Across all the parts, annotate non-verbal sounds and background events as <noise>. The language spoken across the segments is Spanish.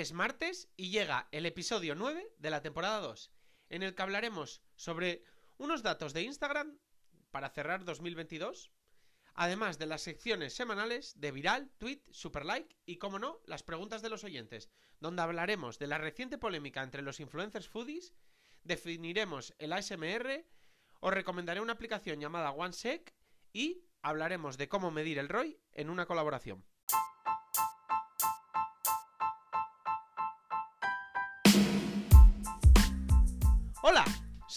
Es martes y llega el episodio 9 de la temporada 2, en el que hablaremos sobre unos datos de Instagram para cerrar 2022, además de las secciones semanales de viral, tweet, superlike y, como no, las preguntas de los oyentes, donde hablaremos de la reciente polémica entre los influencers foodies, definiremos el ASMR, os recomendaré una aplicación llamada OneSec y hablaremos de cómo medir el ROI en una colaboración.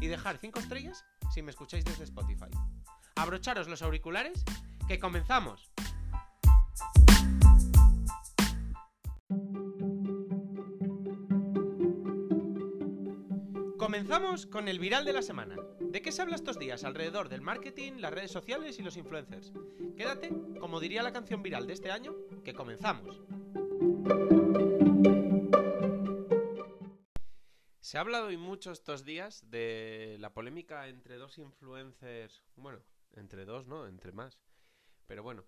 y dejar 5 estrellas si me escucháis desde Spotify. Abrocharos los auriculares, que comenzamos. Comenzamos con el viral de la semana. ¿De qué se habla estos días alrededor del marketing, las redes sociales y los influencers? Quédate, como diría la canción viral de este año, que comenzamos. Se ha hablado y mucho estos días de la polémica entre dos influencers, bueno, entre dos, ¿no? Entre más. Pero bueno,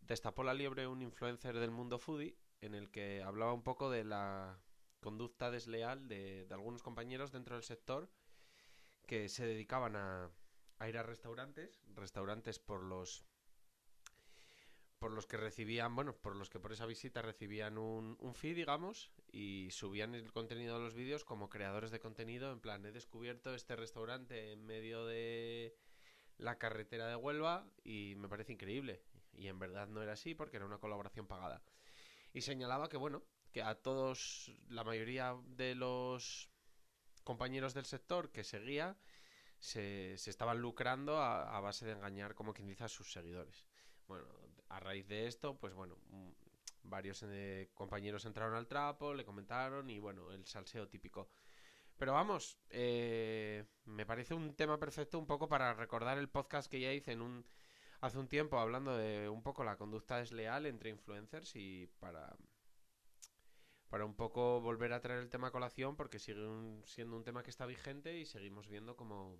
destapó la liebre un influencer del mundo foodie en el que hablaba un poco de la conducta desleal de, algunos compañeros dentro del sector que se dedicaban a, ir a restaurantes, restaurantes por los por los que recibían, bueno, por los que por esa visita recibían un, un fee, digamos, y subían el contenido de los vídeos como creadores de contenido, en plan, he descubierto este restaurante en medio de la carretera de Huelva y me parece increíble. Y en verdad no era así porque era una colaboración pagada. Y señalaba que, bueno, que a todos, la mayoría de los compañeros del sector que seguía, se, se estaban lucrando a, a, base de engañar, como quien dice, a sus seguidores. Bueno, a raíz de esto, pues bueno, mm, varios eh, compañeros entraron al trapo, le comentaron y bueno, el salseo típico. Pero vamos, eh, me parece un tema perfecto un poco para recordar el podcast que ya hice en un hace un tiempo hablando de un poco la conducta desleal entre influencers y para para un poco volver a traer el tema a colación porque sigue siendo un tema que está vigente y seguimos viendo como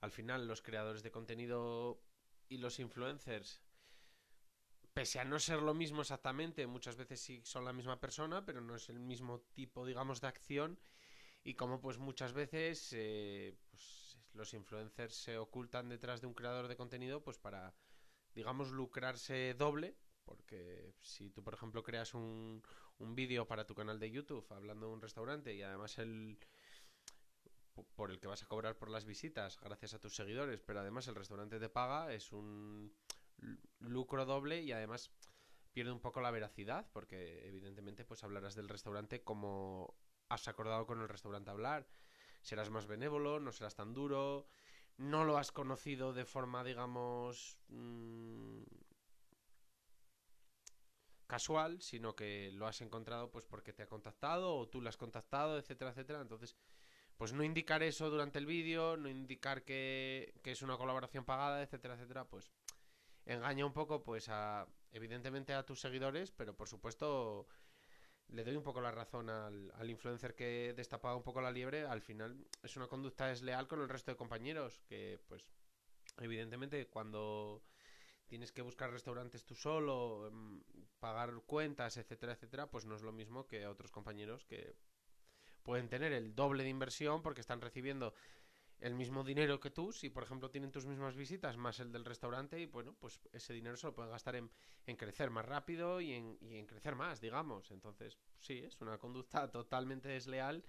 al final los creadores de contenido y los influencers pese a no ser lo mismo exactamente, muchas veces sí son la misma persona, pero no es el mismo tipo, digamos, de acción. Y como pues muchas veces eh, pues, los influencers se ocultan detrás de un creador de contenido, pues para, digamos, lucrarse doble. Porque si tú, por ejemplo, creas un, un vídeo para tu canal de YouTube hablando de un restaurante y además el por el que vas a cobrar por las visitas gracias a tus seguidores, pero además el restaurante te paga, es un lucro doble y además pierde un poco la veracidad porque evidentemente pues hablarás del restaurante como has acordado con el restaurante hablar, serás más benévolo, no serás tan duro, no lo has conocido de forma digamos mmm, casual, sino que lo has encontrado pues porque te ha contactado o tú lo has contactado, etcétera, etcétera. Entonces, pues no indicar eso durante el vídeo, no indicar que, que, es una colaboración pagada, etcétera, etcétera, pues engaña un poco pues a evidentemente a tus seguidores, pero por supuesto le doy un poco la razón al, al influencer que destapaba un poco la liebre, al final es una conducta desleal con el resto de compañeros, que pues evidentemente cuando tienes que buscar restaurantes tú solo, em, pagar cuentas, etcétera, etcétera, pues no es lo mismo que otros compañeros que pueden tener el doble de inversión porque están recibiendo el mismo dinero que tú, si por ejemplo tienen tus mismas visitas más el del restaurante y bueno, pues ese dinero se lo pueden gastar en, en crecer más rápido y en, y en crecer más, digamos. Entonces, sí, es una conducta totalmente desleal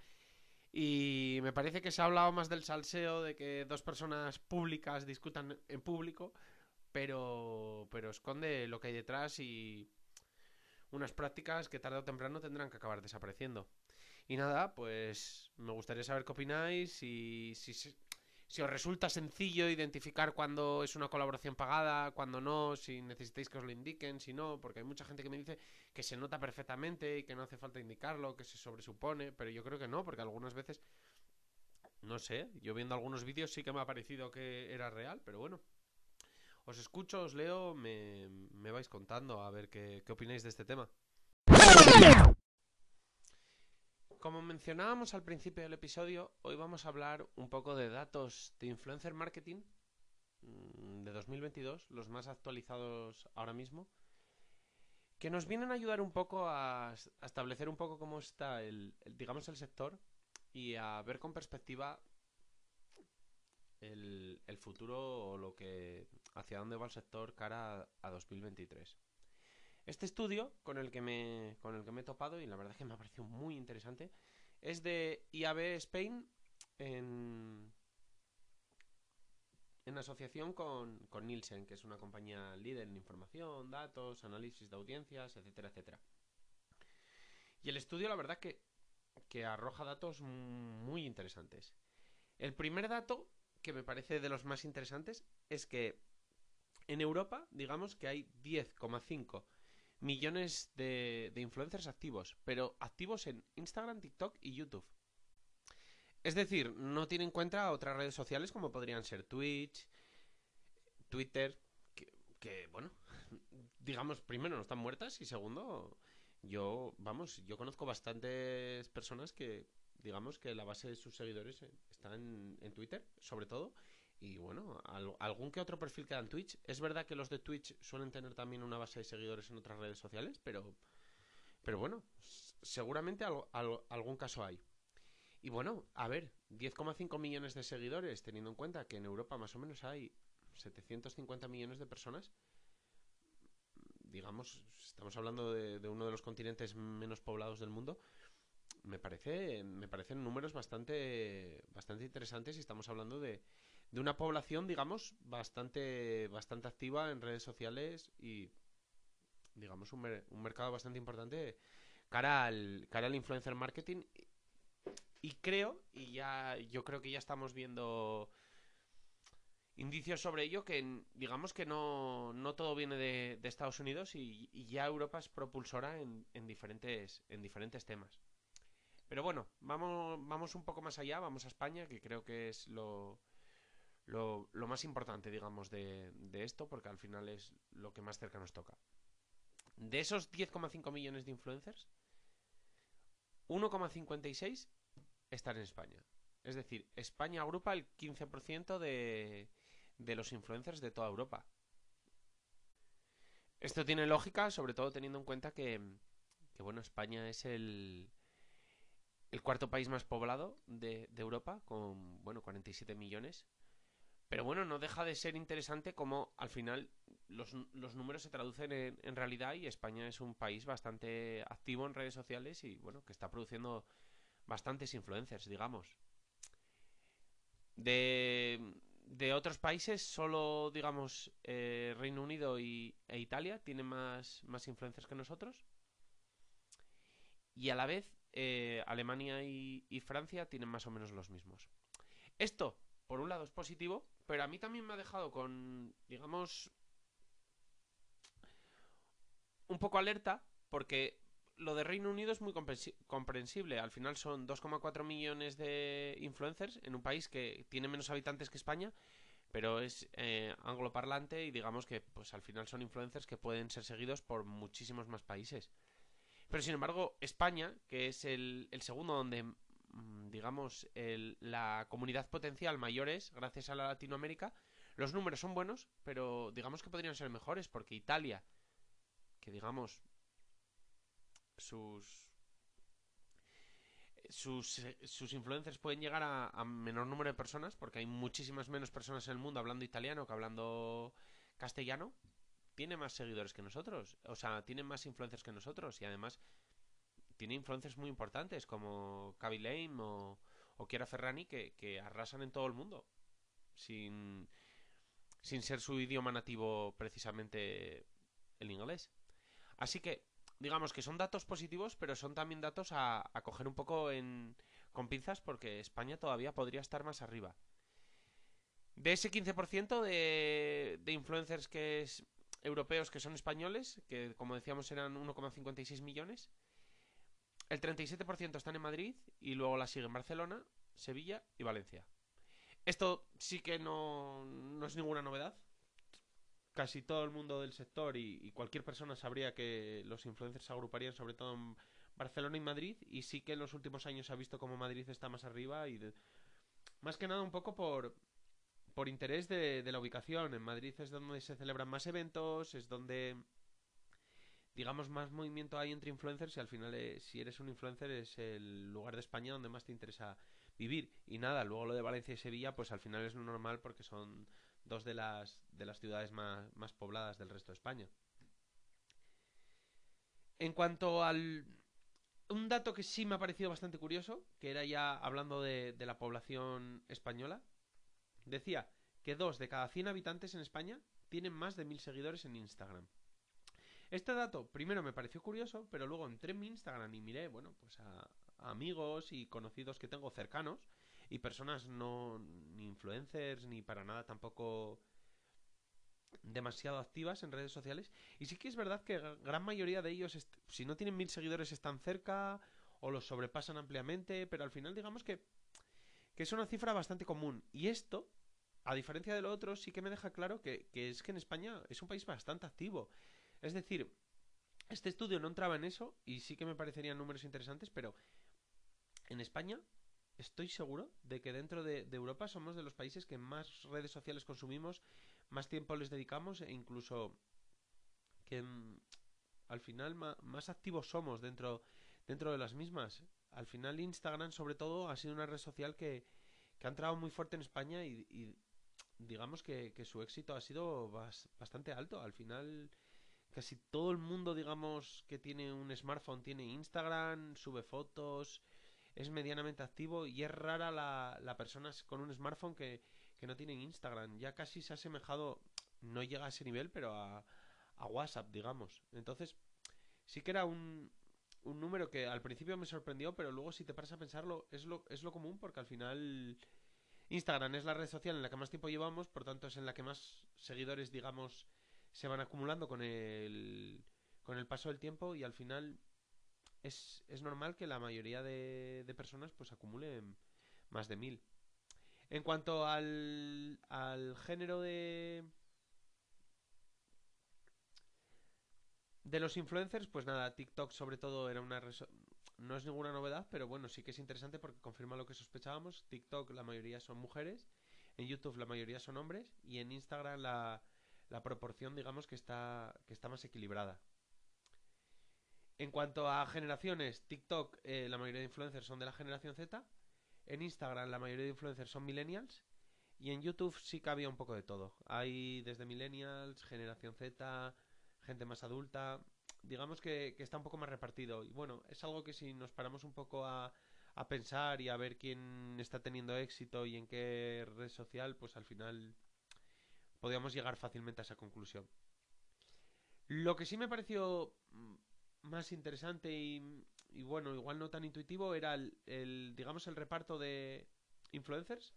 y me parece que se ha hablado más del salseo, de que dos personas públicas discutan en público, pero, pero esconde lo que hay detrás y unas prácticas que tarde o temprano tendrán que acabar desapareciendo. Y nada, pues me gustaría saber qué opináis y si, si os resulta sencillo identificar cuando es una colaboración pagada, cuando no, si necesitáis que os lo indiquen, si no, porque hay mucha gente que me dice que se nota perfectamente y que no hace falta indicarlo, que se sobresupone, pero yo creo que no, porque algunas veces, no sé, yo viendo algunos vídeos sí que me ha parecido que era real, pero bueno. Os escucho, os leo, me, me vais contando a ver qué, qué opináis de este tema. Como mencionábamos al principio del episodio, hoy vamos a hablar un poco de datos de influencer marketing mm, de 2022, los más actualizados ahora mismo, que nos vienen a ayudar un poco a, establecer un poco cómo está el, digamos, el sector y a ver con perspectiva el, futuro o lo que hacia dónde va el sector cara a 2023. Este estudio con el que me, con el que me he topado, y la verdad es que me ha parecido muy interesante, es de IAB Spain en, asociación con, con Nielsen, que es una compañía líder en información, datos, análisis de audiencias, etcétera, etcétera. Y el estudio, la verdad, que, que arroja datos muy interesantes. El primer dato, que me parece de los más interesantes, es que en Europa, digamos que hay 10,5 millones de, influencers activos, pero activos en Instagram, TikTok y YouTube. Es decir, no tiene en cuenta otras redes sociales como podrían ser Twitch, Twitter, que, bueno, <laughs> digamos, primero no están muertas y segundo, yo, vamos, yo conozco bastantes personas que, digamos, que la base de sus seguidores está en, en Twitter, sobre todo, y bueno, algún que otro perfil queda en Twitch. Es verdad que los de Twitch suelen tener también una base de seguidores en otras redes sociales, pero, pero bueno, seguramente algún caso hay. Y bueno, a ver, 10,5 millones de seguidores, teniendo en cuenta que en Europa más o menos hay 750 millones de personas. Digamos, estamos hablando de, de uno de los continentes menos poblados del mundo me parece me parecen números bastante bastante interesantes y estamos hablando de, de una población, digamos, bastante, bastante activa en redes sociales y, digamos, un, mercado bastante importante cara al, cara al influencer marketing. Y creo, y ya yo creo que ya estamos viendo indicios sobre ello, que digamos que no, no todo viene de, Estados Unidos y, y, ya Europa es propulsora en, en, diferentes, en diferentes temas. Pero bueno, vamos, vamos un poco más allá, vamos a España, que creo que es lo, lo, más importante, digamos, de, esto, porque al final es lo que más cerca nos toca. De esos 10,5 millones de influencers, 1,56 están en España. Es decir, España agrupa el 15% de, de los influencers de toda Europa. Esto tiene lógica, sobre todo teniendo en cuenta que, bueno, España es el, el cuarto país más poblado de, de Europa, con, bueno, 47 millones. Pero bueno, no deja de ser interesante como al final los, números se traducen en, realidad y España es un país bastante activo en redes sociales y bueno, que está produciendo bastantes influencers, digamos. De, de otros países, solo digamos eh, Reino Unido y, e Italia tienen más, más influencers que nosotros. Y a la vez, eh, Alemania y Francia tienen más o menos los mismos. Esto, por un lado, es positivo pero a mí también me ha dejado con, digamos, un poco alerta, porque lo de Reino Unido es muy comprensible. Al final son 2,4 millones de influencers en un país que tiene menos habitantes que España, pero es eh, angloparlante y digamos que pues al final son influencers que pueden ser seguidos por muchísimos más países. Pero sin embargo, España, que es el, el segundo donde Mm, digamos, la comunidad potencial mayores gracias a la Latinoamérica, los números son buenos, pero digamos que podrían ser mejores porque Italia, que digamos, sus sus, sus influencers pueden llegar a, a, menor número de personas porque hay muchísimas menos personas en el mundo hablando italiano que hablando castellano tiene más seguidores que nosotros o sea tiene más influencers que nosotros y además tiene influencias muy importantes como Kaby Lame o, o Ferrani que, arrasan en todo el mundo sin, sin ser su idioma nativo precisamente el inglés. Así que digamos que son datos positivos, pero son también datos a, a coger un poco en, con pinzas porque España todavía podría estar más arriba. De ese 15% de, de influencers que es europeos que son españoles, que como decíamos eran 1,56 millones. El 37% están en Madrid y luego la siguen Barcelona, Sevilla y Valencia. Esto sí que no, no es ninguna novedad. Casi todo el mundo del sector y, cualquier persona sabría que los influencers se agruparían sobre todo en Barcelona y Madrid. Y sí que en los últimos años se ha visto como Madrid está más arriba y de, más que nada un poco por, por interés de la ubicación. En Madrid es donde se celebran más eventos, es donde digamos, más movimiento hay entre influencers y al final, eh, si eres un influencer, es el lugar de España donde más te interesa vivir. Y nada, luego lo de Valencia y Sevilla, pues al final es lo normal porque son dos de las, de las ciudades más, más pobladas del resto de España. En cuanto al... Un dato que sí me ha parecido bastante curioso, que era ya hablando de, de la población española, decía que dos de cada 100 habitantes en España tienen más de mil seguidores en Instagram. Este dato primero me pareció curioso, pero luego entré en mi Instagram y miré, bueno, pues a, amigos y conocidos que tengo cercanos y personas no ni influencers ni para nada tampoco demasiado activas en redes sociales. Y sí que es verdad que gran mayoría de ellos si no tienen mil seguidores están cerca o los sobrepasan ampliamente pero al final digamos que que es una cifra bastante común. Y esto a diferencia de lo otro sí que me deja claro que, que es que en España es un país bastante activo es decir, este estudio no entraba en eso y sí que me parecerían números interesantes, pero en España estoy seguro de que dentro de, Europa somos de los países que más redes sociales consumimos, más tiempo les dedicamos e incluso que mm, al final más activos somos dentro, dentro de las mismas. Al final Instagram sobre todo ha sido una red social que, que ha entrado muy fuerte en España y, digamos que, su éxito ha sido bas, bastante alto. Al final casi todo el mundo, digamos, que tiene un smartphone tiene Instagram, sube fotos, es medianamente activo y es rara la, la persona con un smartphone que, que no tiene Instagram. Ya casi se ha asemejado, no llega a ese nivel, pero a, a WhatsApp, digamos. Entonces, sí que era un, un número que al principio me sorprendió, pero luego si te paras a pensarlo, es lo, es lo común porque al final Instagram es la red social en la que más tiempo llevamos, por tanto es en la que más seguidores, digamos, se van acumulando con el, con el paso del tiempo y al final es, es normal que la mayoría de, de, personas pues acumulen más de mil. En cuanto al, al género de... De los influencers, pues nada, TikTok sobre todo era una... No es ninguna novedad, pero bueno, sí que es interesante porque confirma lo que sospechábamos. TikTok la mayoría son mujeres, en YouTube la mayoría son hombres y en Instagram la, la proporción, digamos, que está, que está más equilibrada. En cuanto a generaciones, TikTok, eh, la mayoría de influencers son de la generación Z. En Instagram, la mayoría de influencers son millennials. Y en YouTube sí que había un poco de todo. Hay desde millennials, generación Z, gente más adulta. Digamos que, que está un poco más repartido. Y bueno, es algo que si nos paramos un poco a, a pensar y a ver quién está teniendo éxito y en qué red social, pues al final podíamos llegar fácilmente a esa conclusión. Lo que sí me pareció mm, más interesante y, bueno, igual no tan intuitivo era el, el, digamos, el reparto de influencers,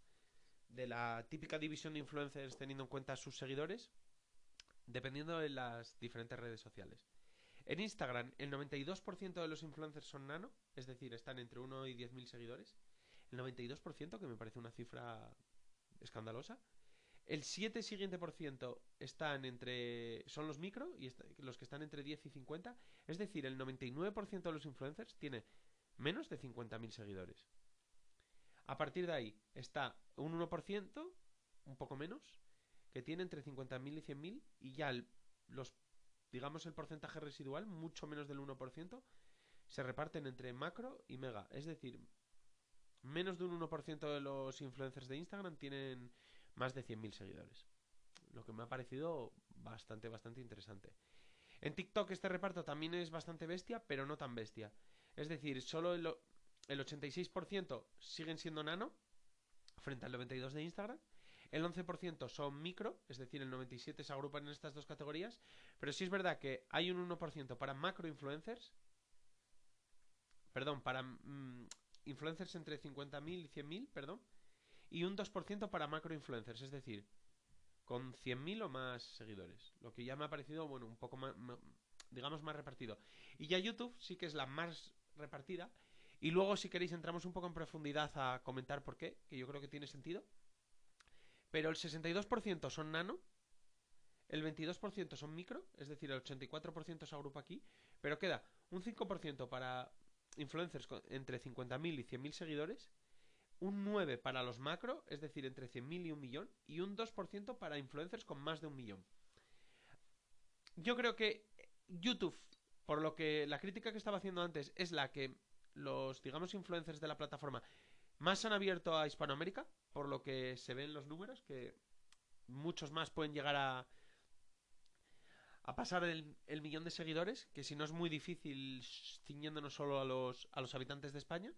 de la típica división de influencers teniendo en cuenta sus seguidores, dependiendo de las diferentes redes sociales. En Instagram, el 92% de los influencers son nano, es decir, están entre 1 y 10.000 seguidores. El 92%, que me parece una cifra escandalosa. El 7 siguiente por ciento están entre. son los micro y los que están entre 10 y 50. Es decir, el 99% de los influencers tiene menos de 50.000 seguidores. A partir de ahí está un 1%, un poco menos, que tiene entre 50.000 y 100.000 y ya el, los digamos el porcentaje residual, mucho menos del 1%, se reparten entre macro y mega. Es decir, menos de un 1% de los influencers de Instagram tienen más de 100.000 seguidores. Lo que me ha parecido bastante, bastante interesante. En TikTok este reparto también es bastante bestia, pero no tan bestia. Es decir, solo el, el 86% siguen siendo nano, frente al 92% de Instagram. El 11% son micro, es decir, el 97% se agrupan en estas dos categorías. Pero sí es verdad que hay un 1% para macro influencers. Perdón, para mmm, influencers entre 50.000 y 100.000, perdón y un 2% para macro influencers, es decir, con 100.000 o más seguidores. Lo que ya me ha parecido, bueno, un poco más, digamos, más repartido. Y ya YouTube sí que es la más repartida. Y luego, si queréis, entramos un poco en profundidad a comentar por qué, que yo creo que tiene sentido. Pero el 62% son nano, el 22% son micro, es decir, el 84% se agrupa aquí, pero queda un 5% para influencers entre 50.000 y 100.000 seguidores, un 9% para los macro, es decir, entre 100.000 y un millón, y un 2% para influencers con más de un millón. Yo creo que YouTube, por lo que la crítica que estaba haciendo antes, es la que los, digamos, influencers de la plataforma más han abierto a Hispanoamérica, por lo que se ven los números, que muchos más pueden llegar a, a pasar el, millón de seguidores, que si no es muy difícil ciñéndonos solo a los, a los habitantes de España.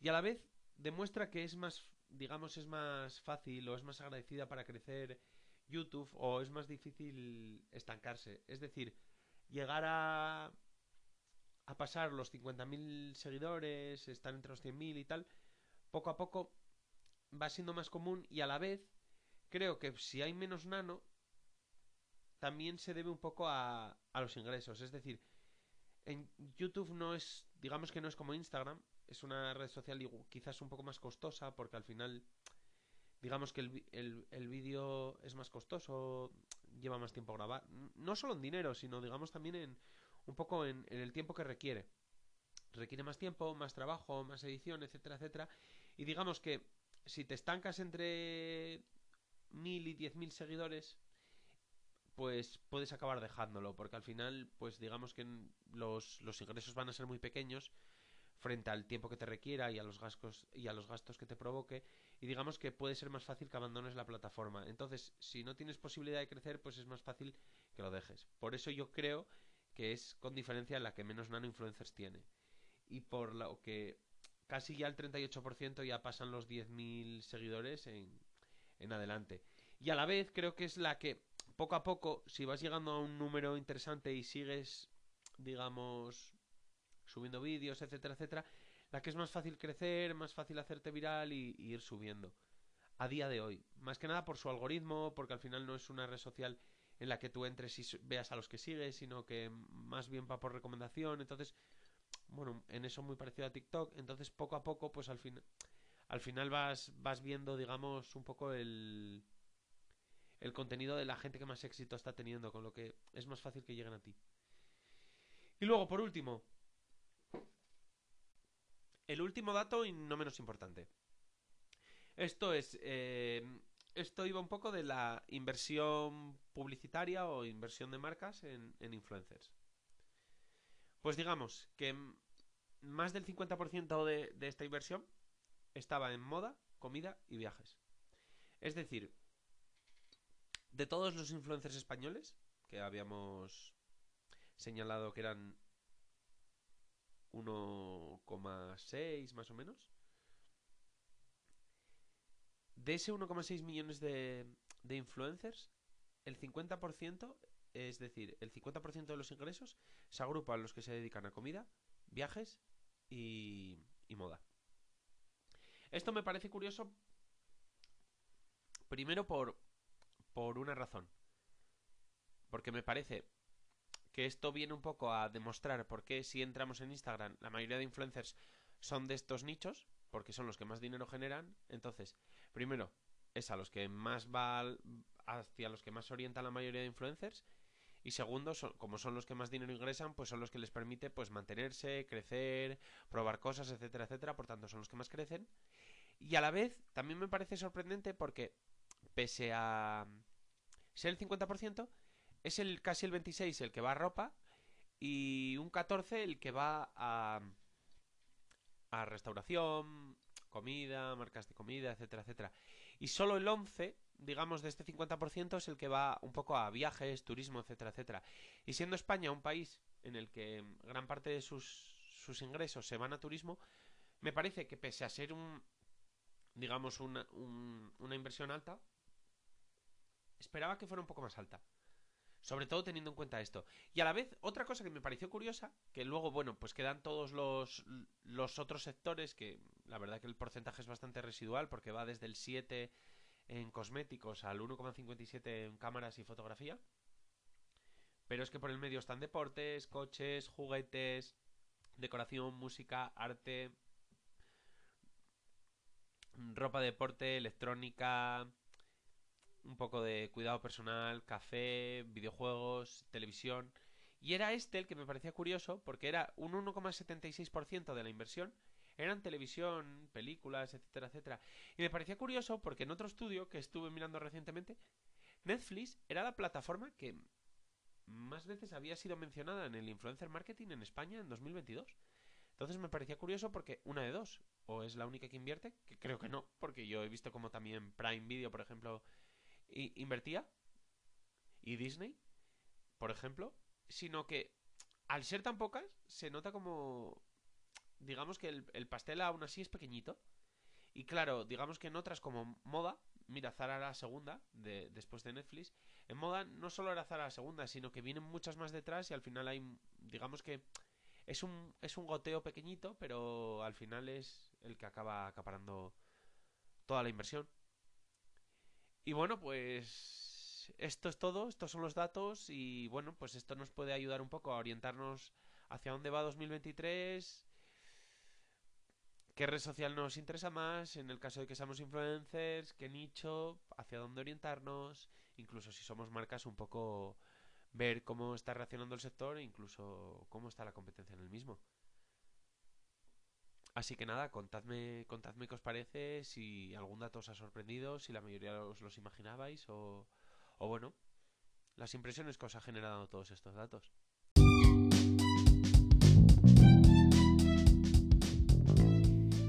Y a la vez demuestra que es más, digamos, es más fácil o es más agradecida para crecer YouTube o es más difícil estancarse. Es decir, llegar a, a pasar los 50.000 seguidores, estar entre los 100.000 y tal, poco a poco va siendo más común y a la vez creo que si hay menos nano, también se debe un poco a, a los ingresos. Es decir, en YouTube no es, digamos que no es como Instagram, es una red social quizás un poco más costosa porque al final digamos que el, el, vídeo es más costoso, lleva más tiempo grabar, no solo en dinero, sino digamos también en un poco en, el tiempo que requiere. Requiere más tiempo, más trabajo, más edición, etcétera, etcétera. Y digamos que si te estancas entre mil y diez mil seguidores, pues puedes acabar dejándolo, porque al final, pues digamos que los, los ingresos van a ser muy pequeños frente al tiempo que te requiera y a los gastos y a los gastos que te provoque y digamos que puede ser más fácil que abandones la plataforma. Entonces, si no tienes posibilidad de crecer, pues es más fácil que lo dejes. Por eso yo creo que es con diferencia la que menos nano influencers tiene. Y por lo que casi ya el 38% ya pasan los 10.000 seguidores en, en adelante. Y a la vez creo que es la que poco a poco, si vas llegando a un número interesante y sigues, digamos, subiendo vídeos, etcétera, etcétera, la que es más fácil crecer, más fácil hacerte viral y, ir subiendo. A día de hoy. Más que nada por su algoritmo, porque al final no es una red social en la que tú entres y veas a los que sigues, sino que más bien va por recomendación. Entonces, bueno, en eso muy parecido a TikTok. Entonces, poco a poco, pues al final, al final vas, vas viendo, digamos, un poco el, el contenido de la gente que más éxito está teniendo, con lo que es más fácil que lleguen a ti. Y luego, por último, el último dato y no menos importante. Esto es... Eh, esto iba un poco de la inversión publicitaria o inversión de marcas en, influencers. Pues digamos que más del 50% de, de esta inversión estaba en moda, comida y viajes. Es decir, de todos los influencers españoles, que habíamos señalado que eran 1,6 más o menos. De ese 1,6 millones de, influencers, el 50%, es decir, el 50% de los ingresos se agrupan los que se dedican a comida, viajes y, y moda. Esto me parece curioso primero por, por una razón. Porque me parece que esto viene un poco a demostrar por qué si entramos en Instagram la mayoría de influencers son de estos nichos, porque son los que más dinero generan. Entonces, primero, es a los que más va hacia los que más orienta la mayoría de influencers. Y segundo, como son los que más dinero ingresan, pues son los que les permite pues mantenerse, crecer, probar cosas, etcétera, etcétera. Por tanto, son los que más crecen. Y a la vez, también me parece sorprendente porque, pese a ser el 50%, es el casi el 26 el que va a ropa y un 14 el que va a, restauración, comida, marcas de comida, etcétera, etcétera. Y solo el 11, digamos, de este 50% es el que va un poco a viajes, turismo, etcétera, etcétera. Y siendo España un país en el que gran parte de sus, sus ingresos se van a turismo, me parece que pese a ser un, digamos, una, una inversión alta, esperaba que fuera un poco más alta. Sobre todo teniendo en cuenta esto. Y a la vez, otra cosa que me pareció curiosa, que luego, bueno, pues quedan todos los, los otros sectores, que la verdad que el porcentaje es bastante residual, porque va desde el 7 en cosméticos al 1,57 en cámaras y fotografía. Pero es que por el medio están deportes, coches, juguetes, decoración, música, arte, ropa de deporte, electrónica, un poco de cuidado personal, café, videojuegos, televisión. Y era este el que me parecía curioso porque era un 1,76% de la inversión. Eran televisión, películas, etcétera, etcétera. Y me parecía curioso porque en otro estudio que estuve mirando recientemente, Netflix era la plataforma que más veces había sido mencionada en el influencer marketing en España en 2022. Entonces me parecía curioso porque una de dos, o es la única que invierte, que creo que no, porque yo he visto como también Prime Video, por ejemplo, invertía, y Disney, por ejemplo, sino que al ser tan pocas, se nota como, digamos que el, pastel aún así es pequeñito. Y claro, digamos que en otras como moda, mira, Zara la segunda, de, después de Netflix, en moda no solo era Zara la segunda, sino que vienen muchas más detrás y al final hay, digamos que es un, es un goteo pequeñito, pero al final es el que acaba acaparando toda la inversión. Y bueno, pues esto es todo, estos son los datos y bueno, pues esto nos puede ayudar un poco a orientarnos hacia dónde va 2023, qué red social nos interesa más, en el caso de que seamos influencers, qué nicho, hacia dónde orientarnos, incluso si somos marcas un poco ver cómo está reaccionando el sector e incluso cómo está la competencia en el mismo. Así que nada, contadme, contadme qué os parece, si algún dato os ha sorprendido, si la mayoría os los imaginabais o, o bueno, las impresiones que os ha generado todos estos datos.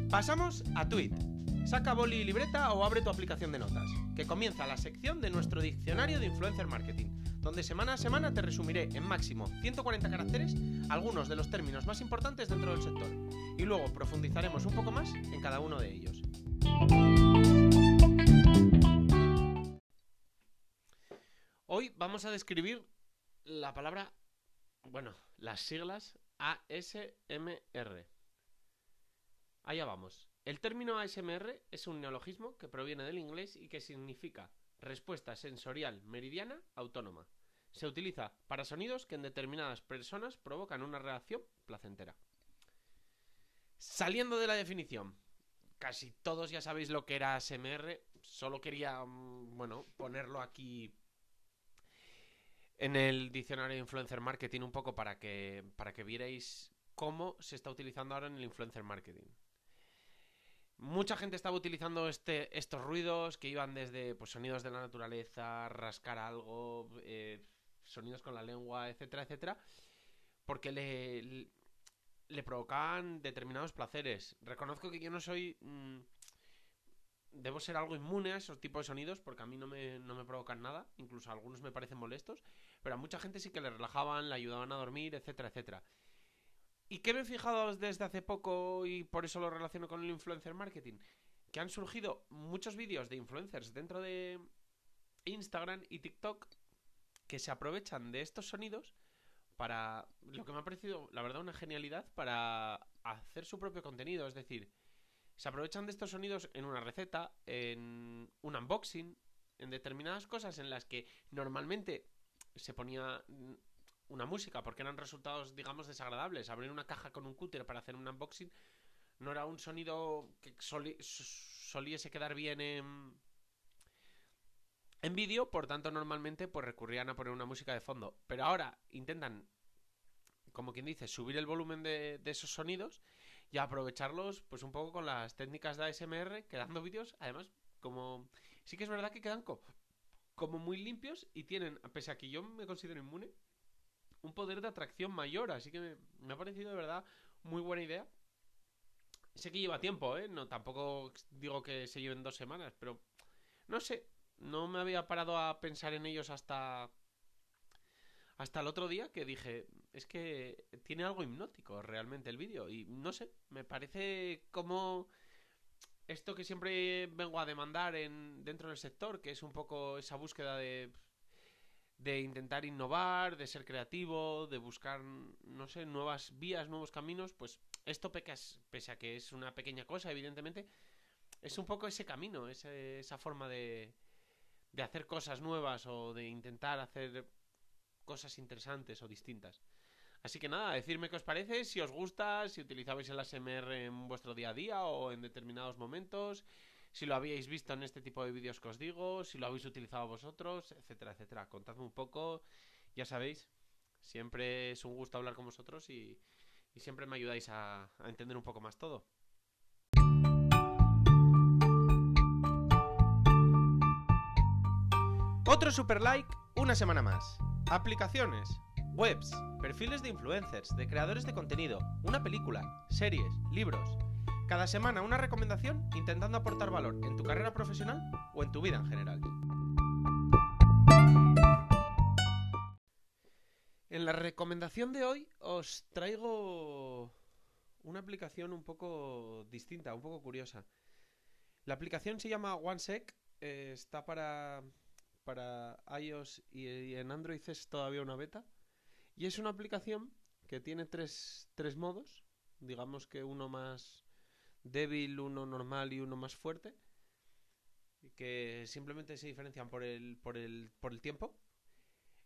Pasamos a Tweet. Saca boli y libreta o abre tu aplicación de notas, que comienza la sección de nuestro diccionario de influencer marketing donde semana a semana te resumiré en máximo 140 caracteres algunos de los términos más importantes dentro del sector, y luego profundizaremos un poco más en cada uno de ellos. Hoy vamos a describir la palabra, bueno, las siglas ASMR. Allá vamos. El término ASMR es un neologismo que proviene del inglés y que significa respuesta sensorial meridiana autónoma. Se utiliza para sonidos que en determinadas personas provocan una reacción placentera. Saliendo de la definición, casi todos ya sabéis lo que era ASMR, solo quería, mm, bueno, ponerlo aquí en el diccionario de influencer marketing un poco para que para que vierais cómo se está utilizando ahora en el influencer marketing. Mucha gente estaba utilizando este, estos ruidos que iban desde pues, sonidos de la naturaleza, rascar algo, eh, sonidos con la lengua, etcétera, etcétera, porque le, le, provocaban determinados placeres. Reconozco que yo no soy... Mm, debo ser algo inmune a esos tipos de sonidos porque a mí no me, no me provocan nada, incluso algunos me parecen molestos, pero a mucha gente sí que le relajaban, le ayudaban a dormir, etcétera, etcétera. ¿Y qué me he fijado desde hace poco y por eso lo relaciono con el influencer marketing? Que han surgido muchos vídeos de influencers dentro de Instagram y TikTok que se aprovechan de estos sonidos para lo que me ha parecido, la verdad, una genialidad para hacer su propio contenido. Es decir, se aprovechan de estos sonidos en una receta, en un unboxing, en determinadas cosas en las que normalmente se ponía una música porque eran resultados, digamos, desagradables. Abrir una caja con un cúter para hacer un unboxing no era un sonido que soliese quedar bien en, en vídeo, por tanto, normalmente pues recurrían a poner una música de fondo. Pero ahora intentan, como quien dice, subir el volumen de, esos sonidos y aprovecharlos pues un poco con las técnicas de ASMR, quedando vídeos, además, como... Sí que es verdad que quedan como muy limpios y tienen, pese a que yo me considero inmune, un poder de atracción mayor. Así que me, ha parecido de verdad muy buena idea. Sé que lleva tiempo, ¿eh? No, tampoco digo que se lleven dos semanas, pero no sé. No me había parado a pensar en ellos hasta. Hasta el otro día que dije, es que tiene algo hipnótico realmente el vídeo. Y no sé, me parece como esto que siempre vengo a demandar en, dentro del sector, que es un poco esa búsqueda de de intentar innovar, de ser creativo, de buscar, no sé, nuevas vías, nuevos caminos, pues esto pese a que es una pequeña cosa, evidentemente, es un poco ese camino, esa forma de, de hacer cosas nuevas o de intentar hacer cosas interesantes o distintas. Así que nada, decirme qué os parece, si os gusta, si utilizabais el ASMR en vuestro día a día o en determinados momentos, si lo habíais visto en este tipo de vídeos que os digo, si lo habéis utilizado vosotros, etcétera, etcétera. Contadme un poco, ya sabéis, siempre es un gusto hablar con vosotros y, siempre me ayudáis a, a entender un poco más todo. Otro super like, una semana más. Aplicaciones, webs, perfiles de influencers, de creadores de contenido, una película, series, libros. Cada semana una recomendación intentando aportar valor en tu carrera profesional o en tu vida en general. En la recomendación de hoy os traigo una aplicación un poco distinta, un poco curiosa. La aplicación se llama OneSec, eh, está para, para iOS y en Android es todavía una beta. Y es una aplicación que tiene tres, tres modos, digamos que uno más débil, uno normal y uno más fuerte, que simplemente se diferencian por el, por el, por el tiempo,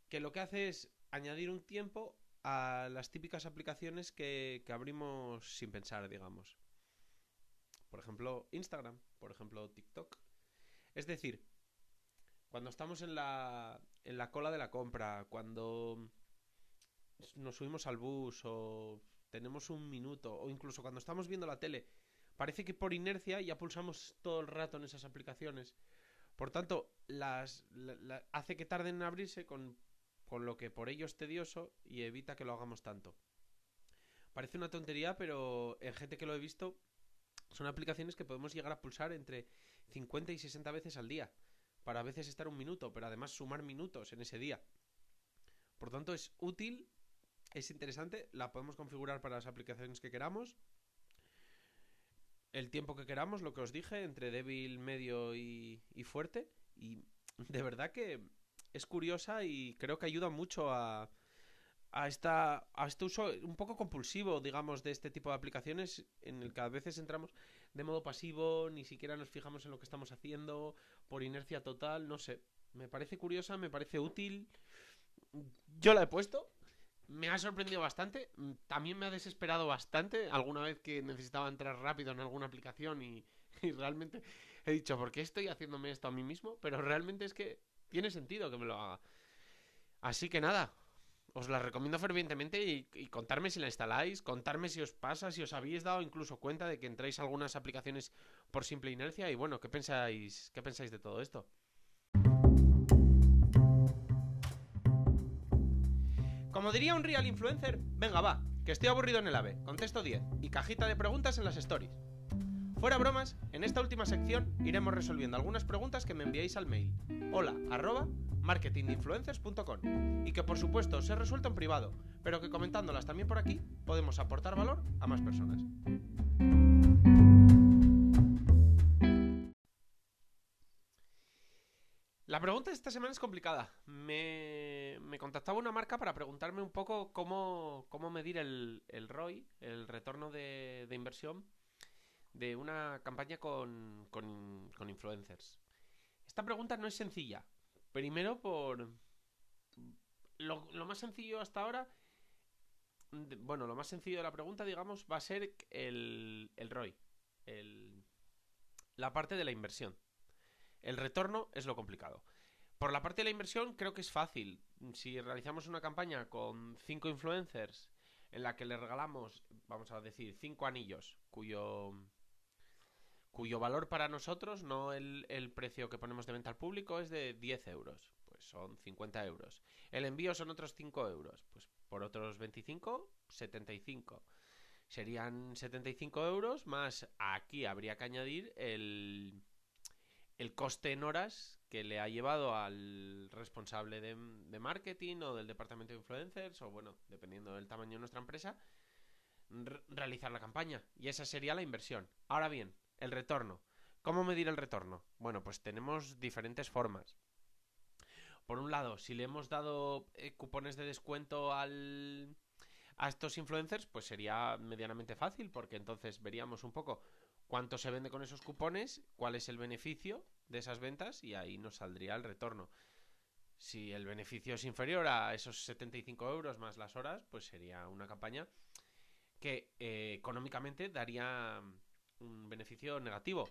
que lo que hace es añadir un tiempo a las típicas aplicaciones que, que abrimos sin pensar, digamos. Por ejemplo, Instagram, por ejemplo, TikTok. Es decir, cuando estamos en la, en la cola de la compra, cuando nos subimos al bus o tenemos un minuto o incluso cuando estamos viendo la tele, parece que por inercia ya pulsamos todo el rato en esas aplicaciones. Por tanto, las, hace que tarden en abrirse con, con lo que por ello es tedioso y evita que lo hagamos tanto. Parece una tontería, pero en gente que lo he visto, son aplicaciones que podemos llegar a pulsar entre 50 y 60 veces al día. Para a veces estar un minuto, pero además sumar minutos en ese día. Por tanto, es útil es interesante, la podemos configurar para las aplicaciones que queramos. El tiempo que queramos, lo que os dije, entre débil, medio y, fuerte. Y de verdad que es curiosa y creo que ayuda mucho a, a, esta, a este uso un poco compulsivo, digamos, de este tipo de aplicaciones en el que a veces entramos de modo pasivo, ni siquiera nos fijamos en lo que estamos haciendo, por inercia total, no sé. Me parece curiosa, me parece útil. Yo la he puesto, me ha sorprendido bastante. Mm, también me ha desesperado bastante. Alguna vez que necesitaba entrar rápido en alguna aplicación <laughs> y, realmente he dicho, ¿por qué estoy haciéndome esto a mí mismo? Pero realmente es que tiene sentido que me lo haga. Así que nada, os la recomiendo fervientemente y, y, contarme si la instaláis, contarme si os pasa, si os habéis dado incluso cuenta de que entráis algunas aplicaciones por simple inercia y bueno, ¿qué pensáis, qué pensáis de todo esto? Como diría un real influencer, venga va, que estoy aburrido en el AVE, contesto 10 y cajita de preguntas en las stories. Fuera bromas, en esta última sección iremos resolviendo algunas preguntas que me enviáis al mail hola arroba marketinginfluencers.com y que por supuesto se resuelto en privado, pero que comentándolas también por aquí podemos aportar valor a más personas. La pregunta de esta semana es complicada. Me, contactaba una marca para preguntarme un poco cómo, medir el, el, ROI, el retorno de, inversión, de una campaña con, influencers. Esta pregunta no es sencilla. Primero por... Lo, más sencillo hasta ahora... Bueno, lo más sencillo de la pregunta, digamos, va a ser el, el ROI. la parte de la inversión. El retorno es lo complicado. Por la parte de la inversión creo que es fácil. Si realizamos una campaña con cinco influencers en la que le regalamos, vamos a decir, cinco anillos, cuyo cuyo valor para nosotros, no el, el, precio que ponemos de venta al público, es de 10 euros. Pues son 50 euros. El envío son otros 5 euros. Pues por otros 25, 75. Serían 75 euros más aquí habría que añadir el, el coste en horas que le ha llevado al responsable de, marketing o del departamento de influencers o bueno, dependiendo del tamaño de nuestra empresa, realizar la campaña. Y esa sería la inversión. Ahora bien, el retorno. ¿Cómo medir el retorno? Bueno, pues tenemos diferentes formas. Por un lado, si le hemos dado eh, cupones de descuento al, a estos influencers, pues sería medianamente fácil, porque entonces veríamos un poco cuánto se vende con esos cupones, cuál es el beneficio de esas ventas y ahí nos saldría el retorno. Si el beneficio es inferior a esos 75 euros más las horas, pues sería una campaña que eh, económicamente daría un beneficio negativo.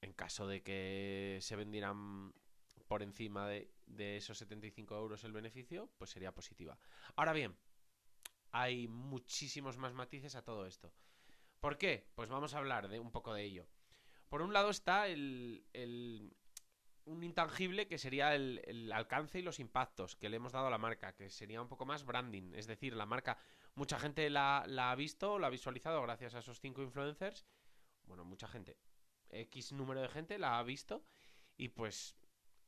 En caso de que se vendieran por encima de, de esos 75 euros el beneficio, pues sería positiva. Ahora bien, hay muchísimos más matices a todo esto. ¿Por qué? Pues vamos a hablar de un poco de ello. Por un lado está el, el un intangible que sería el, alcance y los impactos que le hemos dado a la marca, que sería un poco más branding. Es decir, la marca, mucha gente la, la ha visto, la ha visualizado gracias a esos cinco influencers. Bueno, mucha gente. X número de gente la ha visto y pues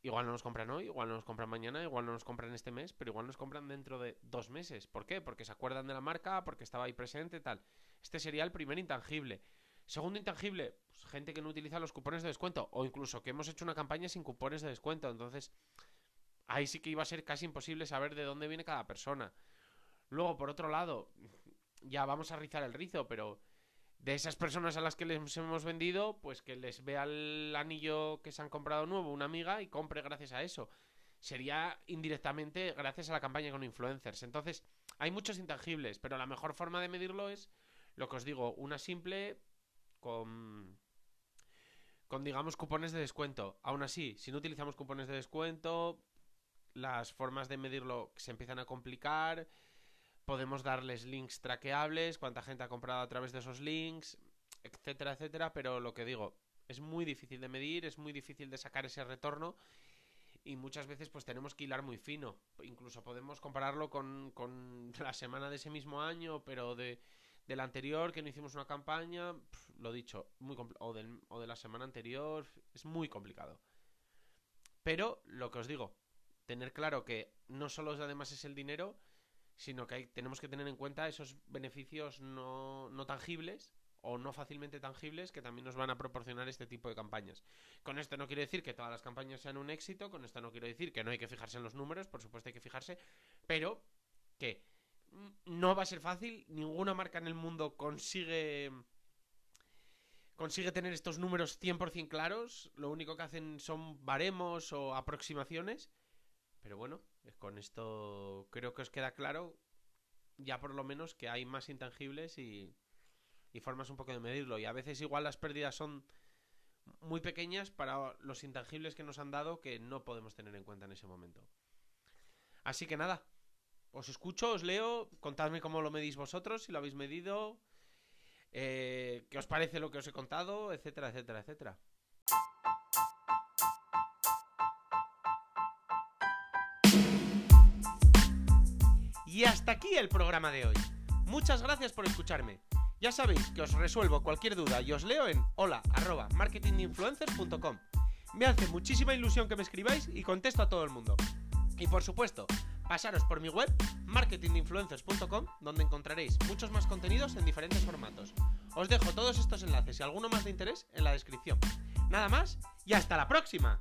igual no nos compran hoy, igual no nos compran mañana, igual no nos compran este mes, pero igual nos compran dentro de dos meses. ¿Por qué? Porque se acuerdan de la marca, porque estaba ahí presente, tal. Este sería el primer intangible. Segundo intangible, pues, gente que no utiliza los cupones de descuento o incluso que hemos hecho una campaña sin cupones de descuento. Entonces, ahí sí que iba a ser casi imposible saber de dónde viene cada persona. Luego, por otro lado, ya vamos a rizar el rizo, pero de esas personas a las que les hemos vendido, pues que les vea el anillo que se han comprado nuevo una amiga y compre gracias a eso. Sería indirectamente gracias a la campaña con influencers. Entonces, hay muchos intangibles, pero la mejor forma de medirlo es lo que os digo, una simple con con digamos cupones de descuento. Aún así, si no utilizamos cupones de descuento, las formas de medirlo se empiezan a complicar. Podemos darles links traqueables, cuánta gente ha comprado a través de esos links, etcétera, etcétera, pero lo que digo, es muy difícil de medir, es muy difícil de sacar ese retorno y muchas veces pues tenemos que hilar muy fino. Incluso podemos compararlo con, con la semana de ese mismo año, pero de del anterior que no hicimos una campaña, lo dicho, muy o, o de la semana anterior, es muy complicado. Pero lo que os digo, tener claro que no solo además es el dinero, sino que tenemos que tener en cuenta esos beneficios no, no tangibles o no fácilmente tangibles que también nos van a proporcionar este tipo de campañas. Con esto no quiero decir que todas las campañas sean un éxito, con esto no quiero decir que no hay que fijarse en los números, por supuesto hay que fijarse, pero que no va a ser fácil. Ninguna marca en el mundo consigue consigue tener estos números 100% claros. Lo único que hacen son baremos o aproximaciones. Pero bueno, con esto creo que os queda claro ya por lo menos que hay más intangibles y, y formas un poco de medirlo. Y a veces igual las pérdidas son muy pequeñas para los intangibles que nos han dado que no podemos tener en cuenta en ese momento. Así que nada, os escucho, os leo, contadme cómo lo medís vosotros, si lo habéis medido, eh, qué os parece lo que os he contado, etcétera, etcétera, etcétera. Y hasta aquí el programa de hoy. Muchas gracias por escucharme. Ya sabéis que os resuelvo cualquier duda y os leo en hola arroba marketinginfluencers.com. Me hace muchísima ilusión que me escribáis y contesto a todo el mundo. Y por supuesto, pasaros por mi web marketinginfluencers.com donde encontraréis muchos más contenidos en diferentes formatos. Os dejo todos estos enlaces y alguno más de interés en la descripción. Nada más y hasta la próxima.